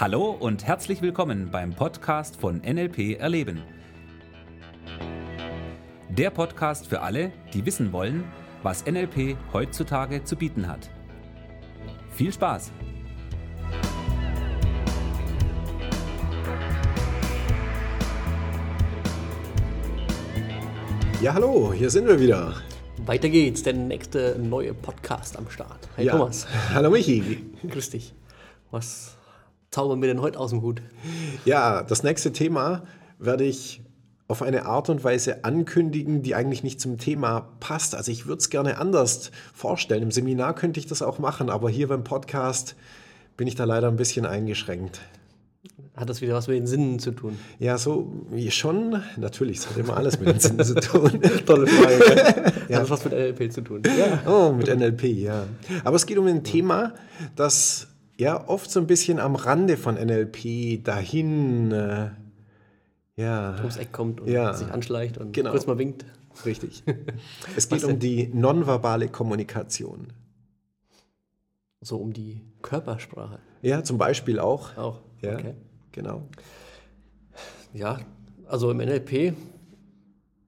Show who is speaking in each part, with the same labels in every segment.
Speaker 1: Hallo und herzlich willkommen beim Podcast von NLP Erleben. Der Podcast für alle, die wissen wollen, was NLP heutzutage zu bieten hat. Viel Spaß!
Speaker 2: Ja, hallo, hier sind wir wieder.
Speaker 3: Weiter geht's, der nächste neue Podcast am Start. Hey
Speaker 2: ja.
Speaker 3: Thomas.
Speaker 2: Hallo Michi.
Speaker 3: Grüß dich. Was zaubern wir denn heute aus dem Hut?
Speaker 2: Ja, das nächste Thema werde ich auf eine Art und Weise ankündigen, die eigentlich nicht zum Thema passt. Also ich würde es gerne anders vorstellen. Im Seminar könnte ich das auch machen, aber hier beim Podcast bin ich da leider ein bisschen eingeschränkt.
Speaker 3: Hat das wieder was mit den Sinnen zu tun?
Speaker 2: Ja, so wie schon. Natürlich, es hat immer alles mit den Sinnen zu tun. Tolle Frage.
Speaker 3: ja. Hat das was mit NLP zu tun?
Speaker 2: Ja. Oh, mit NLP, ja. Aber es geht um ein Thema, das ja oft so ein bisschen am Rande von NLP dahin äh, ja.
Speaker 3: ums Eck kommt und
Speaker 2: ja.
Speaker 3: sich anschleicht und
Speaker 2: genau.
Speaker 3: kurz mal winkt.
Speaker 2: Richtig. Es geht um die nonverbale Kommunikation.
Speaker 3: So um die Körpersprache.
Speaker 2: Ja, zum Beispiel auch.
Speaker 3: Auch.
Speaker 2: Ja,
Speaker 3: okay.
Speaker 2: genau.
Speaker 3: Ja, also im NLP,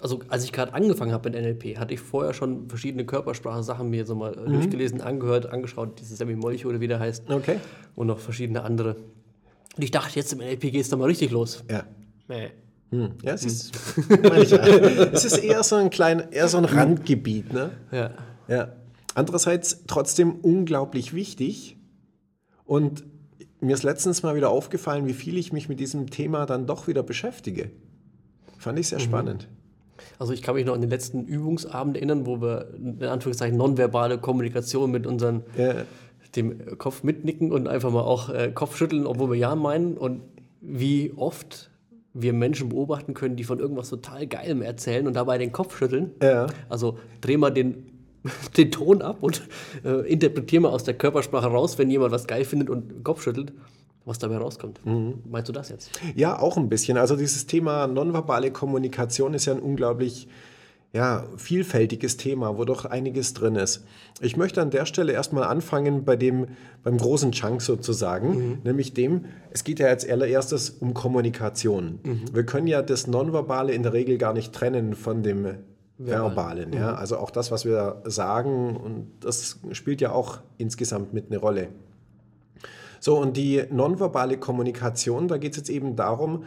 Speaker 3: also als ich gerade angefangen habe mit NLP, hatte ich vorher schon verschiedene Körpersprache-Sachen mir so mal mhm. durchgelesen, angehört, angeschaut, dieses Semi Molch oder wie der heißt.
Speaker 2: Okay.
Speaker 3: Und noch verschiedene andere. Und ich dachte, jetzt im NLP geht es da mal richtig los.
Speaker 2: Ja.
Speaker 3: Nee.
Speaker 2: Hm. Ja, es ist, ich, es ist eher so ein klein, eher so ein Randgebiet, ne?
Speaker 3: Ja.
Speaker 2: Ja. Andererseits trotzdem unglaublich wichtig. Und mir ist letztens mal wieder aufgefallen, wie viel ich mich mit diesem Thema dann doch wieder beschäftige. Fand ich sehr mhm. spannend.
Speaker 3: Also ich kann mich noch an den letzten Übungsabend erinnern, wo wir in Anführungszeichen nonverbale Kommunikation mit unseren
Speaker 2: ja.
Speaker 3: dem Kopf mitnicken und einfach mal auch äh, Kopf schütteln, obwohl wir ja meinen und wie oft wir Menschen beobachten können, die von irgendwas total Geilem erzählen und dabei den Kopf schütteln.
Speaker 2: Ja.
Speaker 3: Also dreh mal den, den Ton ab und äh, interpretier mal aus der Körpersprache raus, wenn jemand was geil findet und Kopf schüttelt, was dabei rauskommt. Mhm. Meinst du das jetzt?
Speaker 2: Ja, auch ein bisschen. Also dieses Thema nonverbale Kommunikation ist ja ein unglaublich ja, vielfältiges Thema, wo doch einiges drin ist. Ich möchte an der Stelle erstmal anfangen bei dem, beim großen Chunk sozusagen, mhm. nämlich dem, es geht ja als allererstes um Kommunikation. Mhm. Wir können ja das Nonverbale in der Regel gar nicht trennen von dem Verbalen. Ja? Mhm. Also auch das, was wir sagen, und das spielt ja auch insgesamt mit eine Rolle. So, und die nonverbale Kommunikation, da geht es jetzt eben darum,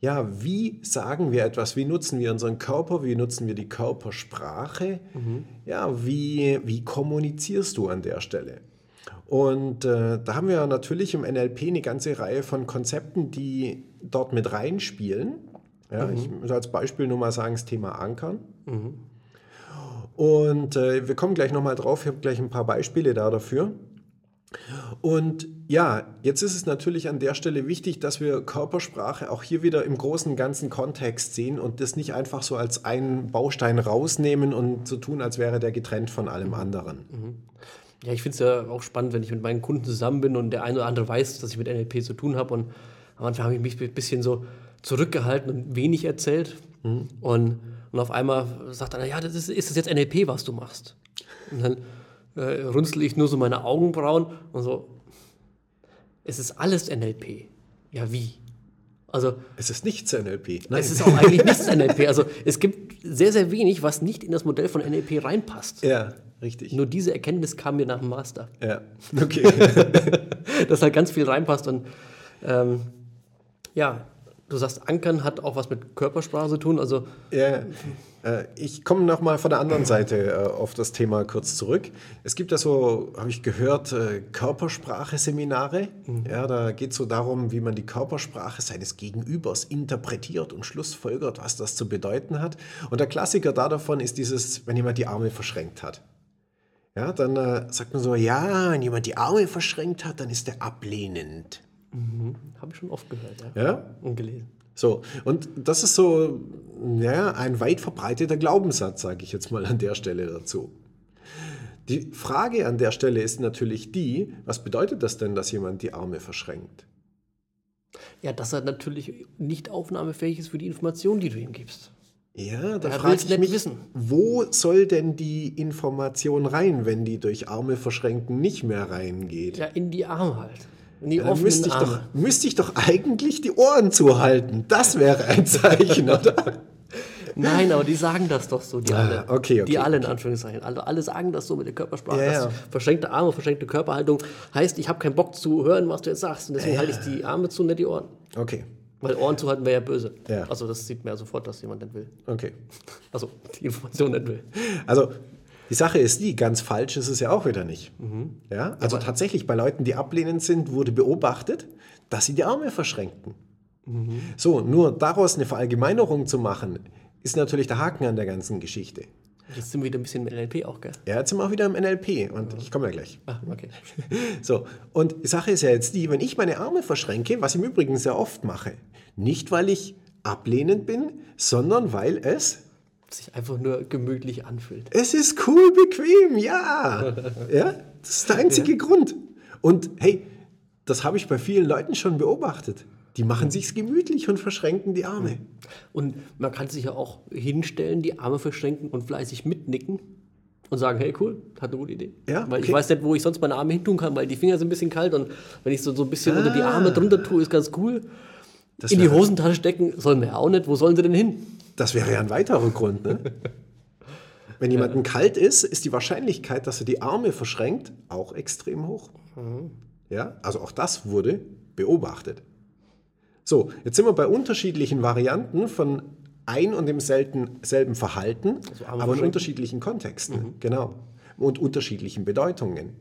Speaker 2: ja, wie sagen wir etwas? Wie nutzen wir unseren Körper? Wie nutzen wir die Körpersprache? Mhm. Ja, wie, wie kommunizierst du an der Stelle? Und äh, da haben wir natürlich im NLP eine ganze Reihe von Konzepten, die dort mit reinspielen. Ja, mhm. Ich muss als Beispiel nur mal sagen, das Thema Ankern. Mhm. Und äh, wir kommen gleich nochmal drauf, ich habe gleich ein paar Beispiele da dafür. Und ja, jetzt ist es natürlich an der Stelle wichtig, dass wir Körpersprache auch hier wieder im großen ganzen Kontext sehen und das nicht einfach so als einen Baustein rausnehmen und so tun, als wäre der getrennt von allem anderen.
Speaker 3: Mhm. Ja, ich finde es ja auch spannend, wenn ich mit meinen Kunden zusammen bin und der eine oder andere weiß, dass ich mit NLP zu tun habe. Und am Anfang habe ich mich ein bisschen so zurückgehalten und wenig erzählt. Mhm. Und, und auf einmal sagt einer, ja, das ist, ist das jetzt NLP, was du machst? Und dann äh, runzel ich nur so meine Augenbrauen und so, es ist alles NLP. Ja, wie? Also,
Speaker 2: es ist nichts NLP.
Speaker 3: Nein. Es ist auch eigentlich nichts NLP. Also es gibt sehr, sehr wenig, was nicht in das Modell von NLP reinpasst.
Speaker 2: Ja, richtig.
Speaker 3: Nur diese Erkenntnis kam mir nach dem Master.
Speaker 2: Ja, okay.
Speaker 3: Dass halt ganz viel reinpasst. Und ähm, ja, Du sagst, Ankern hat auch was mit Körpersprache zu tun. Also
Speaker 2: ja, äh, ich komme nochmal von der anderen Seite äh, auf das Thema kurz zurück. Es gibt ja so, habe ich gehört, äh, Körpersprache-Seminare. Mhm. Ja, da geht es so darum, wie man die Körpersprache seines Gegenübers interpretiert und schlussfolgert, was das zu bedeuten hat. Und der Klassiker da davon ist dieses, wenn jemand die Arme verschränkt hat. Ja, dann äh, sagt man so, ja, wenn jemand die Arme verschränkt hat, dann ist der ablehnend.
Speaker 3: Mhm. Habe ich schon oft gehört, ja.
Speaker 2: ja.
Speaker 3: Und gelesen.
Speaker 2: So, und das ist so ja, ein weit verbreiteter Glaubenssatz, sage ich jetzt mal an der Stelle dazu. Die Frage an der Stelle ist natürlich die, was bedeutet das denn, dass jemand die Arme verschränkt?
Speaker 3: Ja, dass er natürlich nicht aufnahmefähig ist für die Information, die du ihm gibst.
Speaker 2: Ja, da frage ich mich, wissen. wo soll denn die Information rein, wenn die durch Arme verschränken nicht mehr reingeht?
Speaker 3: Ja, in die Arme halt. Die
Speaker 2: dann müsste ich,
Speaker 3: Arme.
Speaker 2: doch, müsste ich doch eigentlich die Ohren zuhalten. Das wäre ein Zeichen, oder?
Speaker 3: Nein, aber die sagen das doch so, die
Speaker 2: Ah,
Speaker 3: alle.
Speaker 2: okay, okay,
Speaker 3: Die alle in Anführungszeichen. Also alle sagen das so mit der Körpersprache.
Speaker 2: Ja, ja.
Speaker 3: Verschränkte Arme, verschränkte Körperhaltung heißt, ich habe keinen Bock zu hören, was du jetzt sagst. Und deswegen
Speaker 2: Ja.
Speaker 3: halte ich die Arme zu, nicht die Ohren.
Speaker 2: Okay,
Speaker 3: Weil Ohren zuhalten wäre ja böse.
Speaker 2: Ja.
Speaker 3: Also das sieht man ja sofort, dass jemand nicht will.
Speaker 2: okay.
Speaker 3: Also die Information nicht will.
Speaker 2: Also die Sache ist die, ganz falsch ist es ja auch wieder nicht. Ja? Also tatsächlich bei Leuten, die ablehnend sind, wurde beobachtet, dass sie die Arme verschränkten. So, nur daraus eine Verallgemeinerung zu machen, ist natürlich der Haken an der ganzen Geschichte.
Speaker 3: Jetzt sind wir wieder ein bisschen im NLP auch, gell?
Speaker 2: Ja, jetzt sind wir auch wieder im NLP und ich komme ja gleich.
Speaker 3: Ah, okay.
Speaker 2: So, und die Sache ist ja jetzt die, wenn ich meine Arme verschränke, was ich im Übrigen sehr oft mache, nicht weil ich ablehnend bin, sondern weil es
Speaker 3: Sich einfach nur gemütlich anfühlt.
Speaker 2: Es ist cool, bequem, ja. ja, das ist der einzige Grund. Und hey, das habe ich bei vielen Leuten schon beobachtet. Die machen sich's gemütlich und verschränken die Arme.
Speaker 3: Und man kann sich ja auch hinstellen, die Arme verschränken und fleißig mitnicken und sagen, hey cool, hat eine gute Idee.
Speaker 2: Ja,
Speaker 3: weil ich weiß nicht, wo ich sonst meine Arme hin tun kann, weil die Finger sind ein bisschen kalt und wenn ich so, so ein bisschen unter die
Speaker 2: Ah.
Speaker 3: Arme drunter tue, ist ganz cool.
Speaker 2: Das
Speaker 3: In die Hosentasche stecken sollen wir ja auch nicht. Wo sollen sie denn hin?
Speaker 2: Das wäre ja ein weiterer Grund. Ne? Wenn jemandem kalt ist, ist die Wahrscheinlichkeit, dass er die Arme verschränkt, auch extrem hoch. Ja, also auch das wurde beobachtet. So, jetzt sind wir bei unterschiedlichen Varianten von ein und demselben selben Verhalten,
Speaker 3: Also
Speaker 2: aber in unterschiedlichen Kontexten. Genau. Und unterschiedlichen Bedeutungen.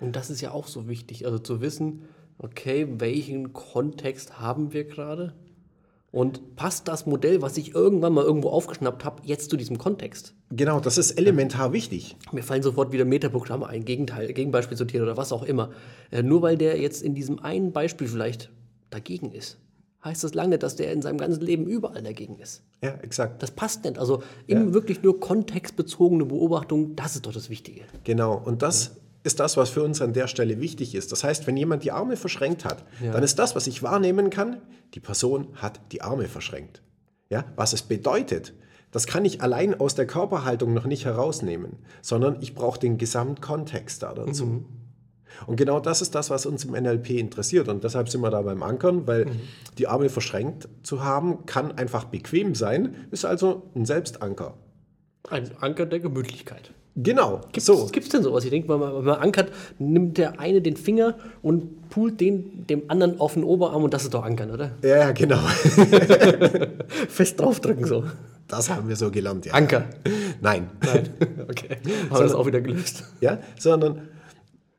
Speaker 3: Und das ist ja auch so wichtig, also zu wissen, okay, welchen Kontext haben wir gerade? Und passt das Modell, was ich irgendwann mal irgendwo aufgeschnappt habe, jetzt zu diesem Kontext?
Speaker 2: Genau, das ist elementar wichtig.
Speaker 3: Mir fallen sofort wieder Metaprogramme ein, Gegenteil, Gegenbeispiel sortiert oder was auch immer. Äh, nur weil der jetzt in diesem einen Beispiel vielleicht dagegen ist, heißt das lange, dass der in seinem ganzen Leben überall dagegen ist.
Speaker 2: Ja, exakt.
Speaker 3: Das passt nicht. Also eben wirklich nur kontextbezogene Beobachtung, das ist doch das Wichtige.
Speaker 2: Genau, und das ist das, was für uns an der Stelle wichtig ist. Das heißt, wenn jemand die Arme verschränkt hat,
Speaker 3: Ja.
Speaker 2: dann ist das, was ich wahrnehmen kann, die Person hat die Arme verschränkt. Ja, was es bedeutet, das kann ich allein aus der Körperhaltung noch nicht herausnehmen, sondern ich brauche den Gesamtkontext da dazu. Und genau das ist das, was uns im NLP interessiert. Und deshalb sind wir da beim Ankern, weil die Arme verschränkt zu haben, kann einfach bequem sein, ist also ein Selbstanker.
Speaker 3: Ein Anker der Gemütlichkeit.
Speaker 2: Genau,
Speaker 3: Gibt's,
Speaker 2: so.
Speaker 3: gibt's denn sowas? Ich denke, wenn man, wenn man ankert, nimmt der eine den Finger und pult den dem anderen auf den Oberarm und das ist doch Ankern, oder?
Speaker 2: Ja, genau.
Speaker 3: Fest draufdrücken so.
Speaker 2: Das haben wir so gelernt, ja.
Speaker 3: Anker.
Speaker 2: Nein.
Speaker 3: Nein. Okay. Haben wir das auch wieder gelöst.
Speaker 2: Ja, sondern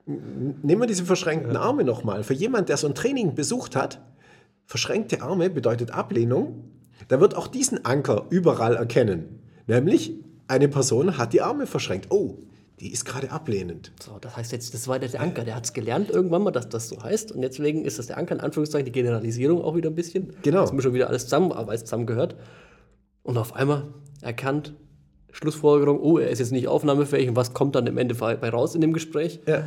Speaker 2: nehmen wir diese verschränkten Arme nochmal. Für jemand, der so ein Training besucht hat, verschränkte Arme bedeutet Ablehnung, der wird auch diesen Anker überall erkennen. Nämlich, eine Person hat die Arme verschränkt. Oh, die ist gerade ablehnend.
Speaker 3: So, das heißt jetzt, das war der Anker. Der hat es gelernt irgendwann mal, dass das so heißt. Und deswegen ist das der Anker, in Anführungszeichen, die Generalisierung auch wieder ein bisschen.
Speaker 2: Genau.
Speaker 3: Das ist mir schon wieder alles zusammen, aber es zusammengehört. Und auf einmal erkannt, Schlussfolgerung, oh, er ist jetzt nicht aufnahmefähig. Und was kommt dann im Ende bei raus in dem Gespräch?
Speaker 2: Ja.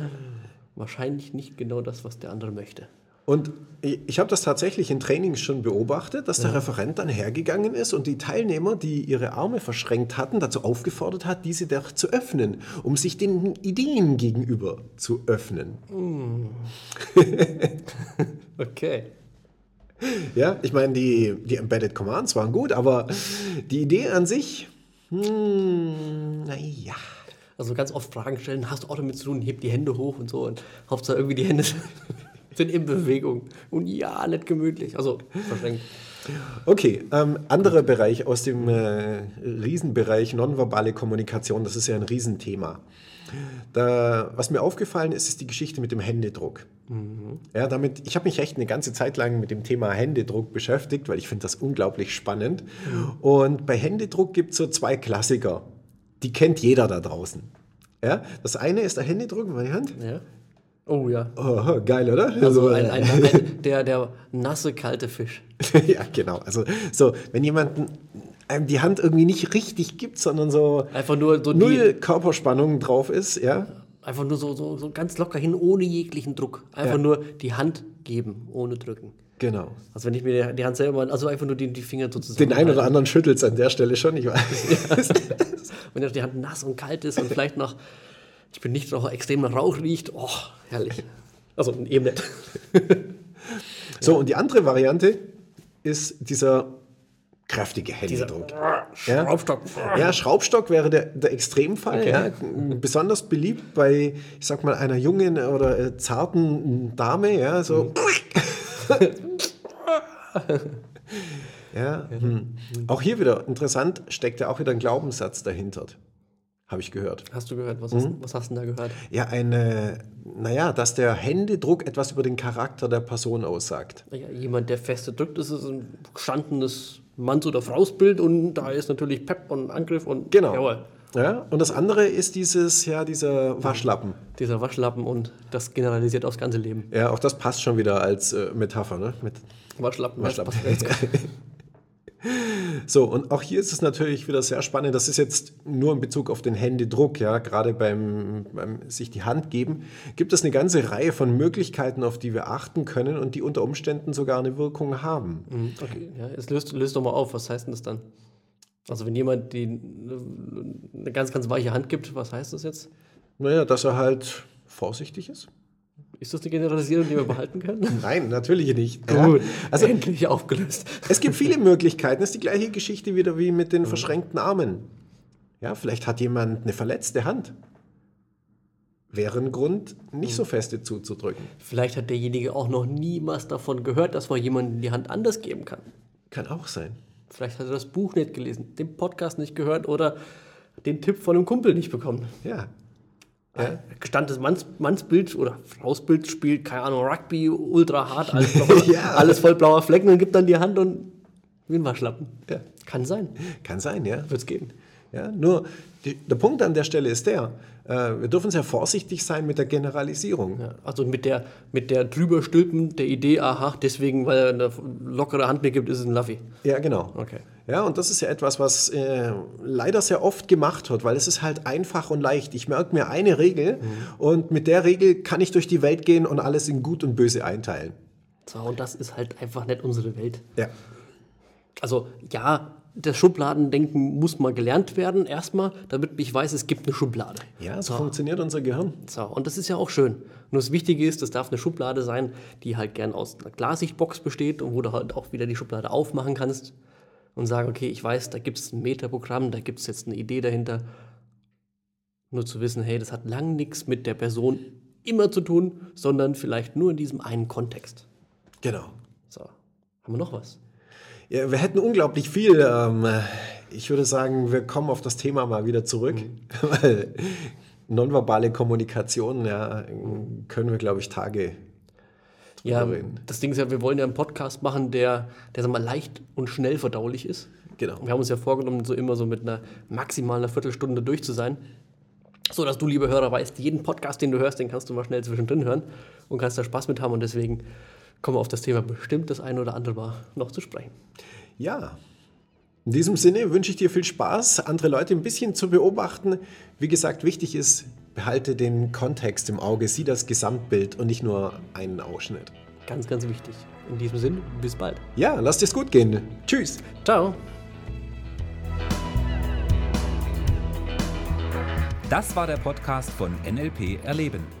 Speaker 3: Wahrscheinlich nicht genau das, was der andere möchte.
Speaker 2: Und ich, habe das tatsächlich in Trainings schon beobachtet, dass der Referent dann hergegangen ist und die Teilnehmer, die ihre Arme verschränkt hatten, dazu aufgefordert hat, diese doch zu öffnen, um sich den Ideen gegenüber zu öffnen.
Speaker 3: Okay.
Speaker 2: Ja, ich meine, die, die Embedded Commands waren gut, aber die Idee an sich, hm, naja.
Speaker 3: Also ganz oft Fragen stellen, hast du auch damit zu tun, heb die Hände hoch und so. Und Hauptsache irgendwie die Hände sind in Bewegung. Und ja, nicht gemütlich. Also verschränkt.
Speaker 2: Okay, ähm, anderer Bereich aus dem äh, Riesenbereich nonverbale Kommunikation, das ist ja ein Riesenthema. Da, was mir aufgefallen ist, ist die Geschichte mit dem Händedruck. Ja, damit, ich habe mich echt eine ganze Zeit lang mit dem Thema Händedruck beschäftigt, weil ich finde das unglaublich spannend. Und bei Händedruck gibt es so zwei Klassiker. Die kennt jeder da draußen. Ja, das eine ist der Händedruck in meine Hand.
Speaker 3: Ja. Oh ja.
Speaker 2: Oh, geil, oder?
Speaker 3: Also
Speaker 2: äh,
Speaker 3: ein, ein, ein, der, der nasse, kalte Fisch.
Speaker 2: ja, genau. Also so, wenn jemand einem die Hand irgendwie nicht richtig gibt, sondern so
Speaker 3: Einfach nur so
Speaker 2: null
Speaker 3: die,
Speaker 2: Körperspannung drauf ist, ja.
Speaker 3: einfach nur so, so, so ganz locker hin, ohne jeglichen Druck. Einfach
Speaker 2: Ja.
Speaker 3: nur die Hand geben, ohne drücken.
Speaker 2: Genau.
Speaker 3: Also wenn ich mir die- Hand selber, also einfach nur die, die Finger sozusagen.
Speaker 2: Den einen oder anderen schüttelt es an der Stelle schon, ich weiß.
Speaker 3: Wenn die Hand nass und kalt ist und vielleicht noch, ich bin nicht noch extrem nach Rauch riecht, oh, herrlich. Also eben nicht.
Speaker 2: So, und die andere Variante ist dieser kräftige Händedruck. Ja?
Speaker 3: Schraubstock.
Speaker 2: Ja, Schraubstock wäre der, der Extremfall. Ja. Besonders beliebt bei, ich sag mal, einer jungen oder äh, zarten Dame. Ja, so. ja, hm. Auch hier wieder interessant, steckt ja auch wieder ein Glaubenssatz dahinter. Habe ich gehört.
Speaker 3: Hast du gehört? Was, hast, was hast du da gehört?
Speaker 2: Ja, eine, naja, dass der Händedruck etwas über den Charakter der Person aussagt.
Speaker 3: Ja, jemand, der feste drückt, ist ein gestandenes Manns- oder Frausbild und da ist natürlich Pep und Angriff und
Speaker 2: Genau.
Speaker 3: jawohl.
Speaker 2: Ja, und das andere ist dieses, ja, dieser Waschlappen.
Speaker 3: Dieser Waschlappen und das generalisiert aufs ganze Leben.
Speaker 2: Ja, auch das passt schon wieder als äh, Metapher, ne? Mit
Speaker 3: Waschlappen,
Speaker 2: Waschlappen.
Speaker 3: jetzt.
Speaker 2: So, und auch hier ist es natürlich wieder sehr spannend. Das ist jetzt nur in Bezug auf den Händedruck, ja, gerade beim, beim sich die Hand geben, gibt es eine ganze Reihe von Möglichkeiten, auf die wir achten können und die unter Umständen sogar eine Wirkung haben.
Speaker 3: Mhm, Okay, ja, jetzt löst, löst doch mal auf, was heißt denn das dann? Also wenn jemand die eine ganz, ganz weiche Hand gibt, was heißt das jetzt?
Speaker 2: Naja, dass er halt vorsichtig ist.
Speaker 3: Ist das eine Generalisierung, die wir behalten können?
Speaker 2: Nein, natürlich nicht.
Speaker 3: Gut,
Speaker 2: Ja. also
Speaker 3: endlich aufgelöst.
Speaker 2: es gibt viele Möglichkeiten. Es ist die gleiche Geschichte wieder wie mit den verschränkten Armen. Ja, vielleicht hat jemand eine verletzte Hand. Wäre ein Grund, nicht so feste zuzudrücken.
Speaker 3: Vielleicht hat derjenige auch noch niemals davon gehört, dass man jemandem die Hand anders geben kann.
Speaker 2: Kann auch sein.
Speaker 3: Vielleicht hat er das Buch nicht gelesen, den Podcast nicht gehört oder den Tipp von einem Kumpel nicht bekommen.
Speaker 2: Ja.
Speaker 3: Ja. Gestandenes Manns, Mannsbild oder Frausbild spielt, keine Ahnung, Rugby, ultra hart, alles, blau,
Speaker 2: Ja.
Speaker 3: alles voll blauer Flecken und gibt dann die Hand und wie ein Waschlappen.
Speaker 2: Ja.
Speaker 3: Kann sein.
Speaker 2: Kann sein, ja.
Speaker 3: Wird es geben.
Speaker 2: Ja nur die, der Punkt an der Stelle ist der, äh, wir dürfen sehr vorsichtig sein mit der Generalisierung.
Speaker 3: Ja, also mit der, mit der drüberstülpen der Idee, aha, deswegen, weil er eine lockere Hand mir gibt, ist es ein Luffy.
Speaker 2: Ja, genau.
Speaker 3: Okay.
Speaker 2: Ja, und das ist ja etwas, was äh, leider sehr oft gemacht wird, weil es ist halt einfach und leicht. Ich merke mir eine Regel und mit der Regel kann ich durch die Welt gehen und alles in Gut und Böse einteilen.
Speaker 3: So, und das ist halt einfach nicht unsere Welt.
Speaker 2: Ja.
Speaker 3: Also ja, das Schubladendenken muss mal gelernt werden, erstmal, damit ich weiß, es gibt eine Schublade.
Speaker 2: Ja, so funktioniert unser Gehirn.
Speaker 3: So, und das ist ja auch schön. Nur das Wichtige ist, das darf eine Schublade sein, die halt gern aus einer Glassichtbox besteht und wo du halt auch wieder die Schublade aufmachen kannst und sagen, okay, ich weiß, da gibt es ein Metaprogramm, da gibt es jetzt eine Idee dahinter. Nur zu wissen, hey, das hat lang nichts mit der Person immer zu tun, sondern vielleicht nur in diesem einen Kontext.
Speaker 2: Genau.
Speaker 3: So, haben wir noch was?
Speaker 2: Ja, wir hätten unglaublich viel. Ähm, ich würde sagen, wir kommen auf das Thema mal wieder zurück, weil nonverbale Kommunikation, ja, können wir, glaube ich, Tage
Speaker 3: Ja,
Speaker 2: reden.
Speaker 3: das Ding ist ja, wir wollen ja einen Podcast machen, der, der sag mal, leicht und schnell verdaulich ist.
Speaker 2: Genau.
Speaker 3: Wir haben uns ja vorgenommen, so immer so mit einer maximalen Viertelstunde durch zu sein. So dass du, liebe Hörer, weißt, jeden Podcast, den du hörst, den kannst du mal schnell zwischendrin hören und kannst da Spaß mit haben. Und deswegen kommen wir auf das Thema bestimmt das eine oder andere Mal noch zu sprechen.
Speaker 2: Ja. In diesem Sinne wünsche ich dir viel Spaß, andere Leute ein bisschen zu beobachten. Wie gesagt, wichtig ist, behalte den Kontext im Auge, sieh das Gesamtbild und nicht nur einen Ausschnitt.
Speaker 3: Ganz, ganz wichtig. In diesem Sinne, bis bald.
Speaker 2: Ja, lass dir's gut gehen. Tschüss.
Speaker 3: Ciao.
Speaker 1: Das war der Podcast von NLP Erleben.